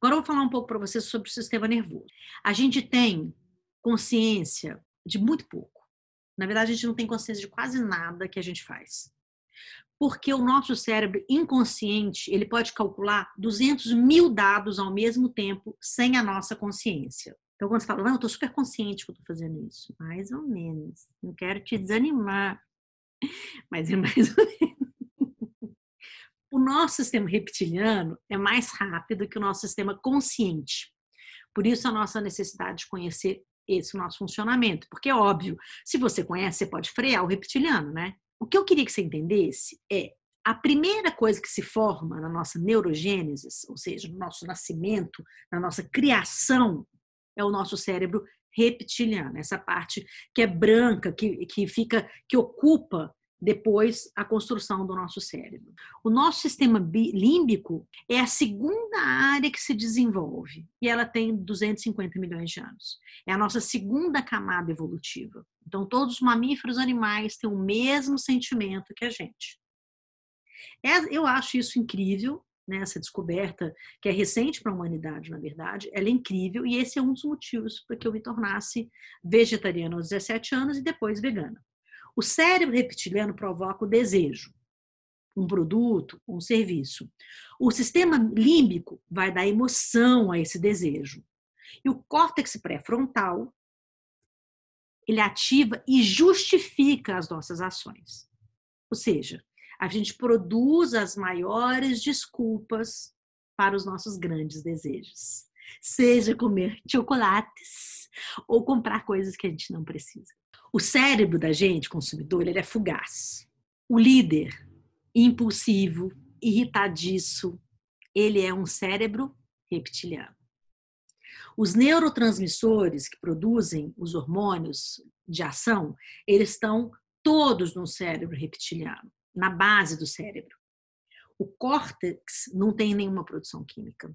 Agora eu vou falar um pouco para vocês sobre o sistema nervoso. A gente tem consciência de muito pouco. Na verdade, a gente não tem consciência de quase nada que a gente faz. Porque o nosso cérebro inconsciente, ele pode calcular 200 mil dados ao mesmo tempo sem a nossa consciência. Então, quando você fala, não, eu estou super consciente que eu estou fazendo isso. Mais ou menos. Não quero te desanimar. Mas é mais ou menos. O nosso sistema reptiliano é mais rápido que o nosso sistema consciente. Por isso, a nossa necessidade de conhecer esse nosso funcionamento. Porque é óbvio, se você conhece, você pode frear o reptiliano, né? O que eu queria que você entendesse é a primeira coisa que se forma na nossa neurogênese, ou seja, no nosso nascimento, na nossa criação, é o nosso cérebro reptiliano, essa parte que é branca, que, que fica, que ocupa depois a construção do nosso cérebro. O nosso sistema límbico é a segunda área que se desenvolve e ela tem 250 milhões de anos. É a nossa segunda camada evolutiva. Então, todos os mamíferos animais têm o mesmo sentimento que a gente. É, eu acho isso incrível, né, essa descoberta que é recente para a humanidade, na verdade, ela é incrível e esse é um dos motivos para que eu me tornasse vegetariana aos 17 anos e depois vegana. O cérebro reptiliano provoca o desejo, um produto, um serviço. O sistema límbico vai dar emoção a esse desejo. E o córtex pré-frontal, ele ativa e justifica as nossas ações. Ou seja, a gente produz as maiores desculpas para os nossos grandes desejos. Seja comer chocolates ou comprar coisas que a gente não precisa. O cérebro da gente, consumidor, ele é fugaz. O líder, impulsivo, irritadiço, ele é um cérebro reptiliano. Os neurotransmissores que produzem os hormônios de ação, eles estão todos no cérebro reptiliano, na base do cérebro. O córtex não tem nenhuma produção química.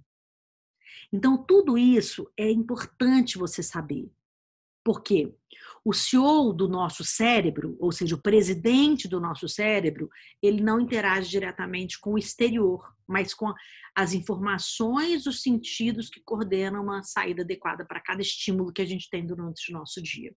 Então, tudo isso é importante você saber. Porque o CEO do nosso cérebro, ou seja, o presidente do nosso cérebro, ele não interage diretamente com o exterior, mas com as informações, os sentidos que coordenam uma saída adequada para cada estímulo que a gente tem durante o nosso dia.